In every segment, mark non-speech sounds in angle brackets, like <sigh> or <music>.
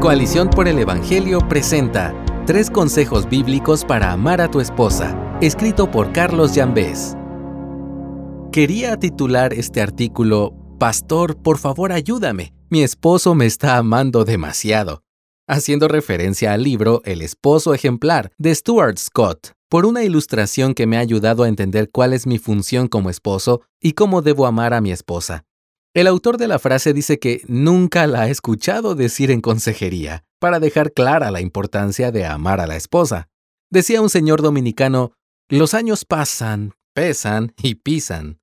Coalición por el Evangelio presenta Tres consejos bíblicos para amar a tu esposa, escrito por Carlos Llambés. Quería titular este artículo Pastor, por favor ayúdame, mi esposo me está amando demasiado, haciendo referencia al libro El esposo ejemplar de Stuart Scott, por una ilustración que me ha ayudado a entender cuál es mi función como esposo y cómo debo amar a mi esposa. El autor de la frase dice que nunca la ha escuchado decir en consejería, para dejar clara la importancia de amar a la esposa. Decía un señor dominicano, los años pasan, pesan y pisan.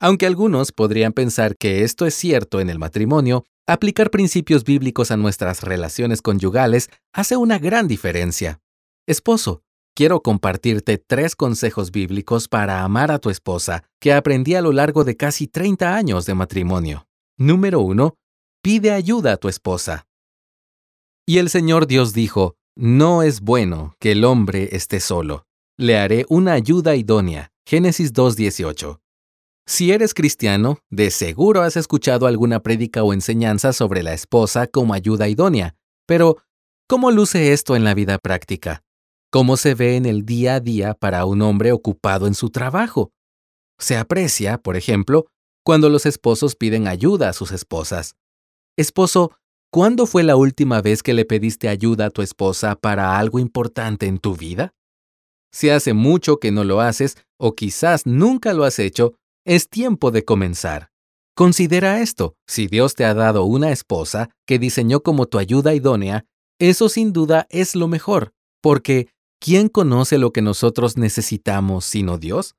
Aunque algunos podrían pensar que esto es cierto en el matrimonio, aplicar principios bíblicos a nuestras relaciones conyugales hace una gran diferencia. Esposo, quiero compartirte tres consejos bíblicos para amar a tu esposa que aprendí a lo largo de casi 30 años de matrimonio. Número 1. Pide ayuda a tu esposa. Y el Señor Dios dijo, No es bueno que el hombre esté solo. Le haré una ayuda idónea. Génesis 2.18. Si eres cristiano, de seguro has escuchado alguna prédica o enseñanza sobre la esposa como ayuda idónea. Pero, ¿cómo luce esto en la vida práctica? Cómo se ve en el día a día para un hombre ocupado en su trabajo. Se aprecia, por ejemplo, cuando los esposos piden ayuda a sus esposas. Esposo, ¿cuándo fue la última vez que le pediste ayuda a tu esposa para algo importante en tu vida? Si hace mucho que no lo haces, o quizás nunca lo has hecho, es tiempo de comenzar. Considera esto, si Dios te ha dado una esposa que diseñó como tu ayuda idónea, eso sin duda es lo mejor, porque ¿quién conoce lo que nosotros necesitamos sino Dios?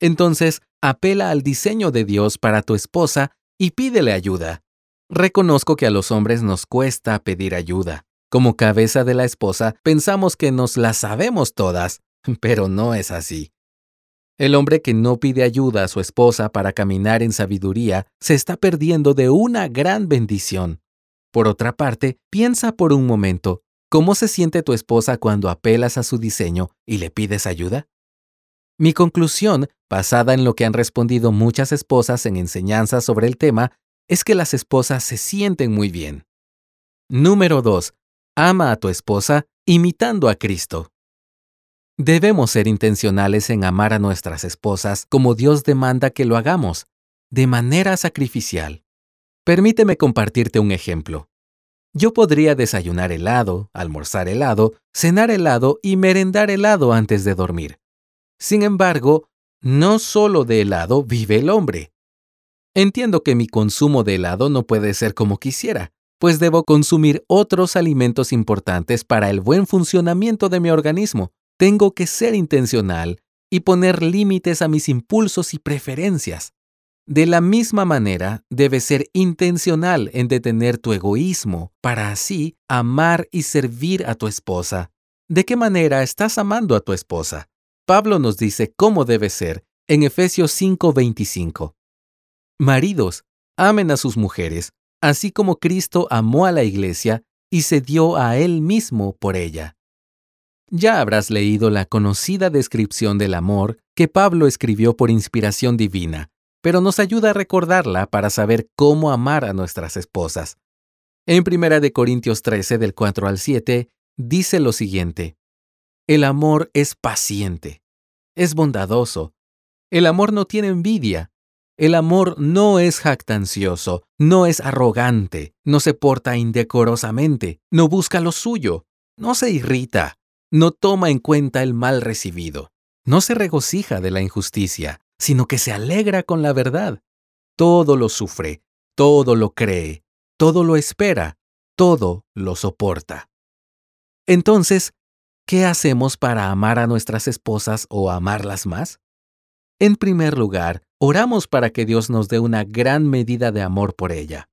Entonces, apela al diseño de Dios para tu esposa y pídele ayuda. Reconozco que a los hombres nos cuesta pedir ayuda. Como cabeza de la esposa, pensamos que nos la sabemos todas, <laughs> pero no es así. El hombre que no pide ayuda a su esposa para caminar en sabiduría se está perdiendo de una gran bendición. Por otra parte, piensa por un momento, ¿Cómo se siente tu esposa cuando apelas a su diseño y le pides ayuda? Mi conclusión, basada en lo que han respondido muchas esposas en enseñanzas sobre el tema, es que las esposas se sienten muy bien. Número 2. Ama a tu esposa imitando a Cristo. Debemos ser intencionales en amar a nuestras esposas como Dios demanda que lo hagamos, de manera sacrificial. Permíteme compartirte un ejemplo. Yo podría desayunar helado, almorzar helado, cenar helado y merendar helado antes de dormir. Sin embargo, no solo de helado vive el hombre. Entiendo que mi consumo de helado no puede ser como quisiera, pues debo consumir otros alimentos importantes para el buen funcionamiento de mi organismo. Tengo que ser intencional y poner límites a mis impulsos y preferencias. De la misma manera, debes ser intencional en detener tu egoísmo para así amar y servir a tu esposa. ¿De qué manera estás amando a tu esposa? Pablo nos dice cómo debe ser en Efesios 5:25. Maridos, amen a sus mujeres, así como Cristo amó a la iglesia y se dio a él mismo por ella. Ya habrás leído la conocida descripción del amor que Pablo escribió por inspiración divina pero nos ayuda a recordarla para saber cómo amar a nuestras esposas. En 1 Corintios 13, del 4 al 7, dice lo siguiente. El amor es paciente, es bondadoso. El amor no tiene envidia. El amor no es jactancioso, no es arrogante, no se porta indecorosamente, no busca lo suyo, no se irrita, no toma en cuenta el mal recibido, no se regocija de la injusticia, sino que se alegra con la verdad. Todo lo sufre, todo lo cree, todo lo espera, todo lo soporta. Entonces, ¿qué hacemos para amar a nuestras esposas o amarlas más? En primer lugar, oramos para que Dios nos dé una gran medida de amor por ella.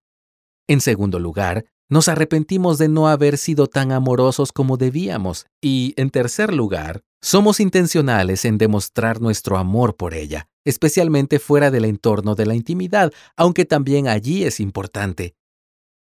En segundo lugar, nos arrepentimos de no haber sido tan amorosos como debíamos. Y, en tercer lugar, somos intencionales en demostrar nuestro amor por ella, especialmente fuera del entorno de la intimidad, aunque también allí es importante.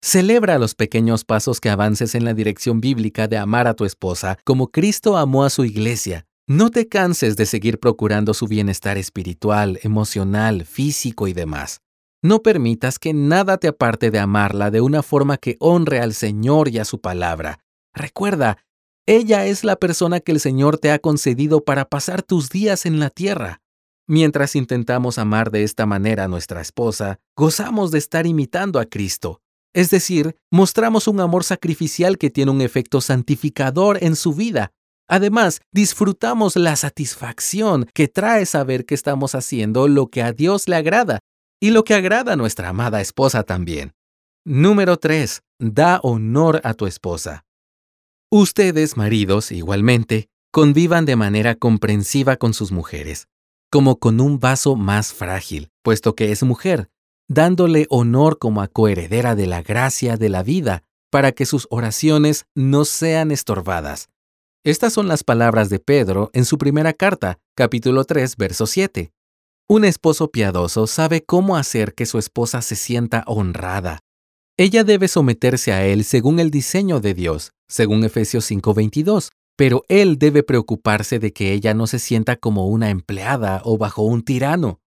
Celebra los pequeños pasos que avances en la dirección bíblica de amar a tu esposa como Cristo amó a su iglesia. No te canses de seguir procurando su bienestar espiritual, emocional, físico y demás. No permitas que nada te aparte de amarla de una forma que honre al Señor y a su palabra. Recuerda, ella es la persona que el Señor te ha concedido para pasar tus días en la tierra. Mientras intentamos amar de esta manera a nuestra esposa, gozamos de estar imitando a Cristo. Es decir, mostramos un amor sacrificial que tiene un efecto santificador en su vida. Además, disfrutamos la satisfacción que trae saber que estamos haciendo lo que a Dios le agrada y lo que agrada a nuestra amada esposa también. Número 3. Da honor a tu esposa. Ustedes, maridos, igualmente, convivan de manera comprensiva con sus mujeres, como con un vaso más frágil, puesto que es mujer, dándole honor como a coheredera de la gracia de la vida, para que sus oraciones no sean estorbadas. Estas son las palabras de Pedro en su primera carta, capítulo 3, verso 7. Un esposo piadoso sabe cómo hacer que su esposa se sienta honrada. Ella debe someterse a él según el diseño de Dios, según Efesios 5:22, pero él debe preocuparse de que ella no se sienta como una empleada o bajo un tirano.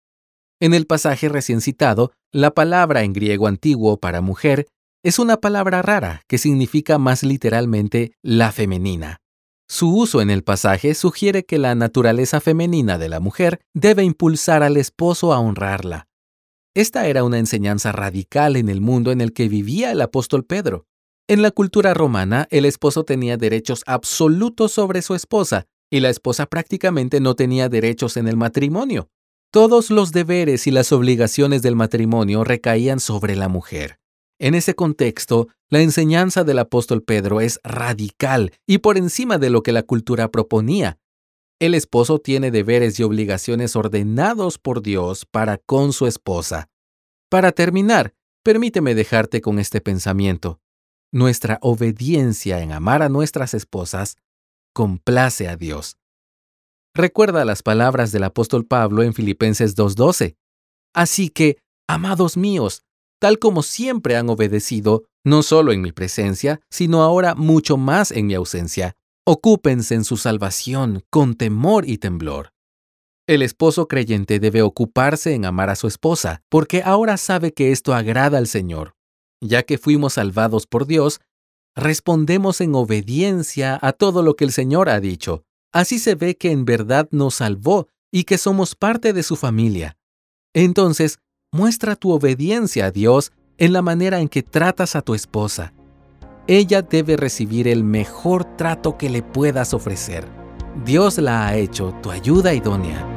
En el pasaje recién citado, la palabra en griego antiguo para mujer es una palabra rara que significa más literalmente la femenina. Su uso en el pasaje sugiere que la naturaleza femenina de la mujer debe impulsar al esposo a honrarla. Esta era una enseñanza radical en el mundo en el que vivía el apóstol Pedro. En la cultura romana, el esposo tenía derechos absolutos sobre su esposa y la esposa prácticamente no tenía derechos en el matrimonio. Todos los deberes y las obligaciones del matrimonio recaían sobre la mujer. En ese contexto, la enseñanza del apóstol Pedro es radical y por encima de lo que la cultura proponía. El esposo tiene deberes y obligaciones ordenados por Dios para con su esposa. Para terminar, permíteme dejarte con este pensamiento. Nuestra obediencia en amar a nuestras esposas complace a Dios. Recuerda las palabras del apóstol Pablo en Filipenses 2.12. Así que, amados míos, tal como siempre han obedecido, no solo en mi presencia, sino ahora mucho más en mi ausencia. Ocúpense en su salvación con temor y temblor. El esposo creyente debe ocuparse en amar a su esposa, porque ahora sabe que esto agrada al Señor. Ya que fuimos salvados por Dios, respondemos en obediencia a todo lo que el Señor ha dicho. Así se ve que en verdad nos salvó y que somos parte de su familia. Entonces, Muestra tu obediencia a Dios en la manera en que tratas a tu esposa. Ella debe recibir el mejor trato que le puedas ofrecer. Dios la ha hecho tu ayuda idónea.